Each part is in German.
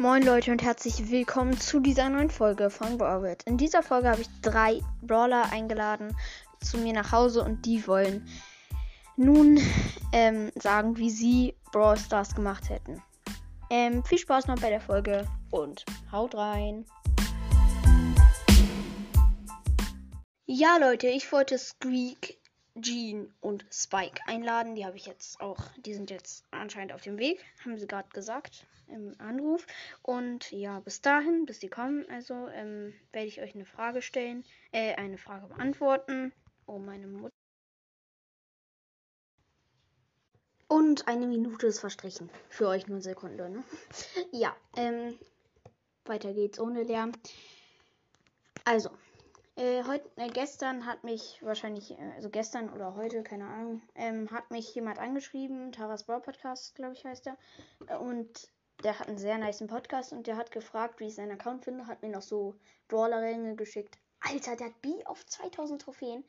Moin Leute und herzlich willkommen zu dieser neuen Folge von Brawlbit. In dieser Folge habe ich drei Brawler eingeladen zu mir nach Hause und die wollen nun ähm, sagen, wie sie Brawl Stars gemacht hätten. Ähm, viel Spaß noch bei der Folge und haut rein. Ja Leute, ich wollte Squeak, Jean und Spike einladen. Die habe ich jetzt auch, die sind jetzt anscheinend auf dem Weg, haben sie gerade gesagt im Anruf. Und ja, bis dahin, bis die kommen, also ähm, werde ich euch eine Frage stellen, äh, eine Frage beantworten. Oh, meine Mutter. Und eine Minute ist verstrichen. Für euch nur Sekunde, ne? Ja, ähm, weiter geht's ohne Lärm. Also, äh, heute, äh, gestern hat mich wahrscheinlich, äh, also gestern oder heute, keine Ahnung, ähm, hat mich jemand angeschrieben, Taras Brawl Podcast, glaube ich, heißt er. Äh, und der hat einen sehr niceen Podcast und der hat gefragt, wie ich seinen Account finde, hat mir noch so Brawler-Ränge geschickt. Alter, der hat B auf 2000 Trophäen.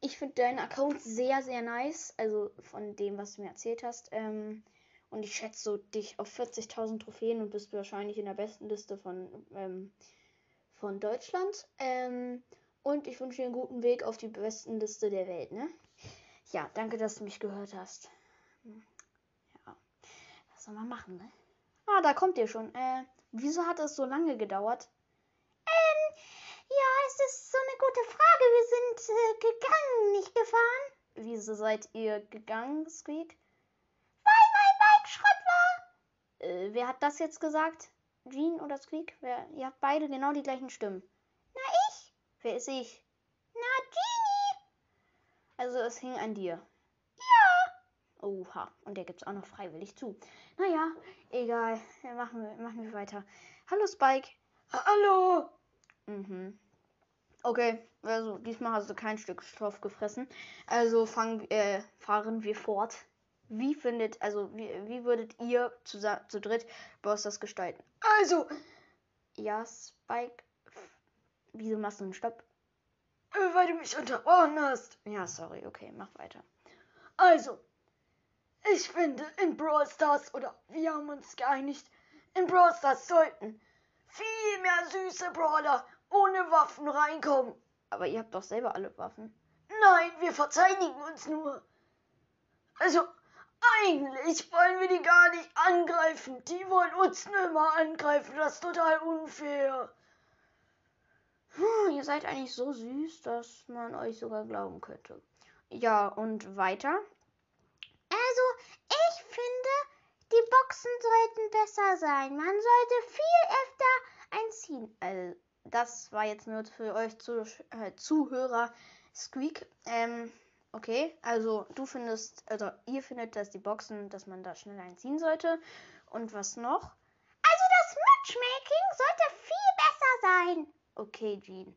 Ich finde deinen Account sehr, sehr nice. Also von dem, was du mir erzählt hast. Ähm, und ich schätze so dich auf 40.000 Trophäen und bist wahrscheinlich in der besten Liste von, ähm, von Deutschland. Ähm, und ich wünsche dir einen guten Weg auf die besten Liste der Welt, ne? Ja, danke, dass du mich gehört hast. Ja, was soll man machen, ne? Ah, da kommt ihr schon. Äh, wieso hat es so lange gedauert? Ähm, ja, es ist so eine gute Frage. Wir sind äh, gegangen, nicht gefahren. Wieso seid ihr gegangen, Squeak? Weil mein Bike Schrott war. Äh, wer hat das jetzt gesagt? Jean oder Squeak? Wer, ihr habt beide genau die gleichen Stimmen. Na, ich. Wer ist ich? Na, Genie. Also es hing an dir. Oha, und der gibt es auch noch freiwillig zu. Naja, egal. Ja, machen, wir, machen wir weiter. Hallo Spike. Hallo. Mhm. Okay, also diesmal hast du kein Stück Stoff gefressen. Also fangen, äh, fahren wir fort. Wie findet, also wie, wie würdet ihr zu, zu dritt Boss das gestalten? Also, Ja, Spike. Wieso machst du einen Stopp? äh, weil du mich unterbrochen hast. Ja, sorry, okay, mach weiter. Also, ich finde, in Brawl Stars, oder wir haben uns geeinigt, in Brawl Stars sollten viel mehr süße Brawler ohne Waffen reinkommen. Aber ihr habt doch selber alle Waffen. Nein, wir verteidigen uns nur. Also, eigentlich wollen wir die gar nicht angreifen. Die wollen uns nur immer angreifen. Das ist total unfair. Hm, ihr seid eigentlich so süß, dass man euch sogar glauben könnte. Ja, und weiter? Also, ich finde, die Boxen sollten besser sein. Man sollte viel öfter einziehen. Äh, das war jetzt nur für euch zu, äh, Zuhörer Squeak. Ähm, okay, also du findest, also ihr findet, dass die Boxen, dass man da schnell einziehen sollte. Und was noch? Also, das Matchmaking sollte viel besser sein. Okay, Jean.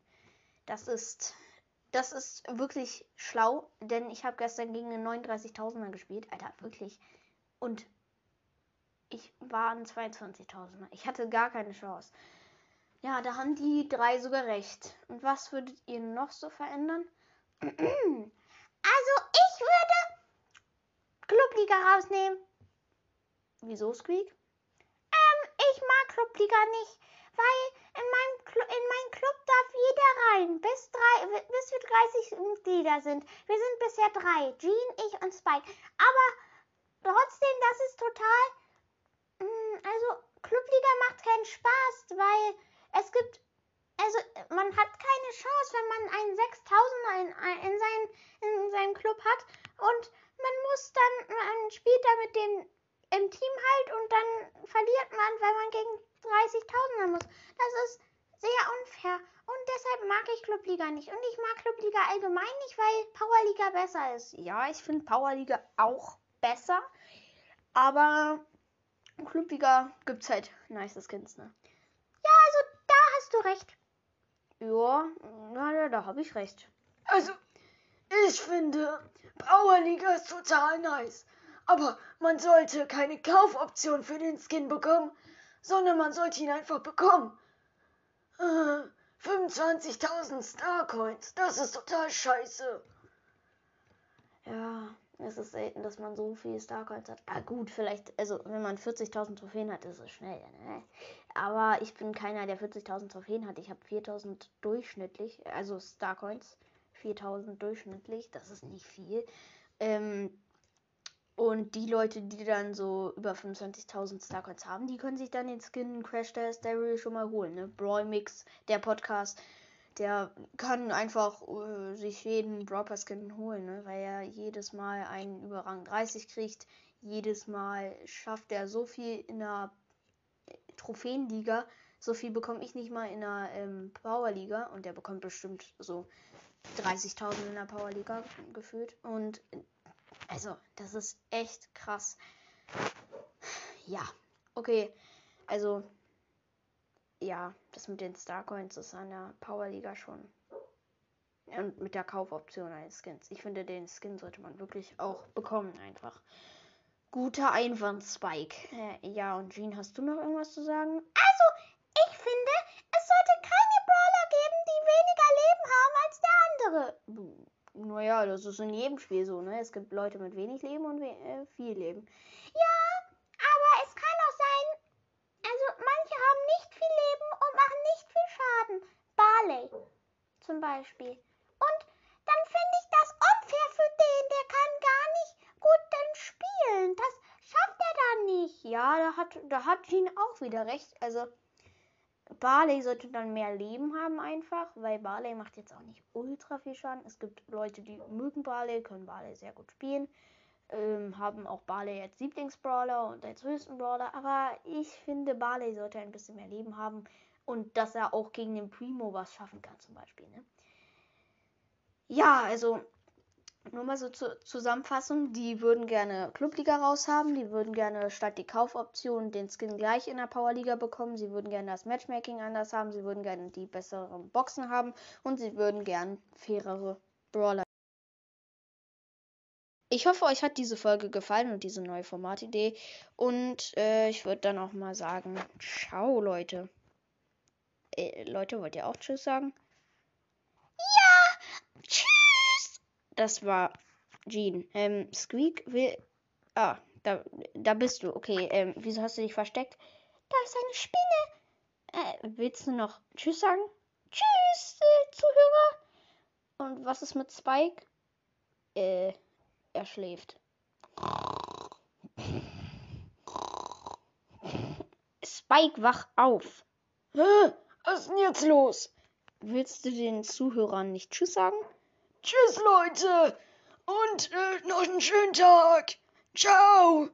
Das ist, das ist wirklich schlau, denn ich habe gestern gegen einen 39.000er gespielt. Alter, wirklich. Und ich war ein 22.000er. Ich hatte gar keine Chance. Ja, da haben die drei sogar recht. Und was würdet ihr noch so verändern? Also, ich würde Clubliga rausnehmen. Wieso, Squeak? Ähm, ich mag Clubliga nicht, weil in meinem, Clu in meinem Club darf jeder rein, bis, drei, bis wir 30 Mitglieder sind. Wir sind bisher drei, Jean, ich und Spike. Aber trotzdem, das ist total... Mh, also, Clubliga macht keinen Spaß, weil es gibt... Also, man hat keine Chance, wenn man einen 6000er in, in, sein, in seinem Club hat und man muss dann, man spielt da mit dem im Team halt und dann verliert man, weil man gegen 30.000er muss. Das ist sehr unfair und deshalb mag ich Clubliga nicht. Und ich mag Clubliga allgemein nicht, weil Powerliga besser ist. Ja, ich finde Powerliga auch besser. Aber Clubliga gibt's halt nice Skins, ne? Ja, also da hast du recht. Ja, na, ja, da habe ich recht. Also, ich finde, Powerliga ist total nice. Aber man sollte keine Kaufoption für den Skin bekommen, sondern man sollte ihn einfach bekommen. Äh, 25.000 Starcoins, das ist total scheiße. Ja, Es ist selten, dass man so viel Starcoins hat. Ah gut, vielleicht, also wenn man 40.000 Trophäen hat, ist es schnell. Ne? Aber ich bin keiner, der 40.000 Trophäen hat. Ich habe 4.000 durchschnittlich, also Starcoins. 4.000 durchschnittlich, das ist nicht viel. Ähm, und die Leute, die dann so über 25.000 Starcoins haben, die können sich dann den Skin Crash Test Daryl schon mal holen. Ne? Brawl Mix, der Podcast, der kann einfach äh, sich jeden Brawl Skin holen, ne? weil er jedes Mal einen über Rang 30 kriegt. Jedes Mal schafft er so viel in der Trophäenliga. So viel bekomme ich nicht mal in der ähm, Powerliga und der bekommt bestimmt so 30.000 in der Powerliga gefühlt. Und also, das ist echt krass. Ja, okay. Also, ja, das mit den Starcoins ist an der Powerliga schon. Und mit der Kaufoption eines Skins. Ich finde, den Skin sollte man wirklich auch bekommen, einfach. Guter Einwand, Spike. Äh, ja, und Jean, hast du noch irgendwas zu sagen? Also, ich finde, es sollte keine Brawler geben, die weniger Leben haben als der andere. Naja, das ist in jedem Spiel so, ne? Es gibt Leute mit wenig Leben und we äh, viel Leben. Ja, aber es kann auch sein, also manche haben nicht viel Leben und machen nicht viel Schaden. Barley zum Beispiel. Und dann finde ich das unfair für den, der kann gar nicht gut dann spielen. Das schafft er dann nicht. Ja, da hat, da hat Jean auch wieder recht. Also Barley sollte dann mehr Leben haben einfach, weil Barley macht jetzt auch nicht ultra viel Schaden. Es gibt Leute, die mögen Barley, können Barley sehr gut spielen, ähm, haben auch Barley als Lieblingsbrawler und als höchsten Brawler, aber ich finde, Barley sollte ein bisschen mehr Leben haben und dass er auch gegen den Primo was schaffen kann zum Beispiel. Ne? Ja, also nur mal so zur Zusammenfassung, die würden gerne Clubliga raushaben, die würden gerne statt die Kaufoption den Skin gleich in der Powerliga bekommen, sie würden gerne das Matchmaking anders haben, sie würden gerne die besseren Boxen haben und sie würden gerne fairere Brawler. Ich hoffe, euch hat diese Folge gefallen und diese neue Formatidee. Und äh, ich würde dann auch mal sagen, ciao Leute. Äh, Leute, wollt ihr auch Tschüss sagen? Ja, tschüss das war Jean. Ähm, Squeak will. Ah, da, da bist du. Okay, ähm, wieso hast du dich versteckt? Da ist eine Spinne. Äh, willst du noch Tschüss sagen? Tschüss, äh, Zuhörer. Und was ist mit Spike? Äh, er schläft. Spike, wach auf. Was ist denn jetzt los? Willst du den Zuhörern nicht Tschüss sagen? Tschüss, Leute. Und äh, noch einen schönen Tag. Ciao.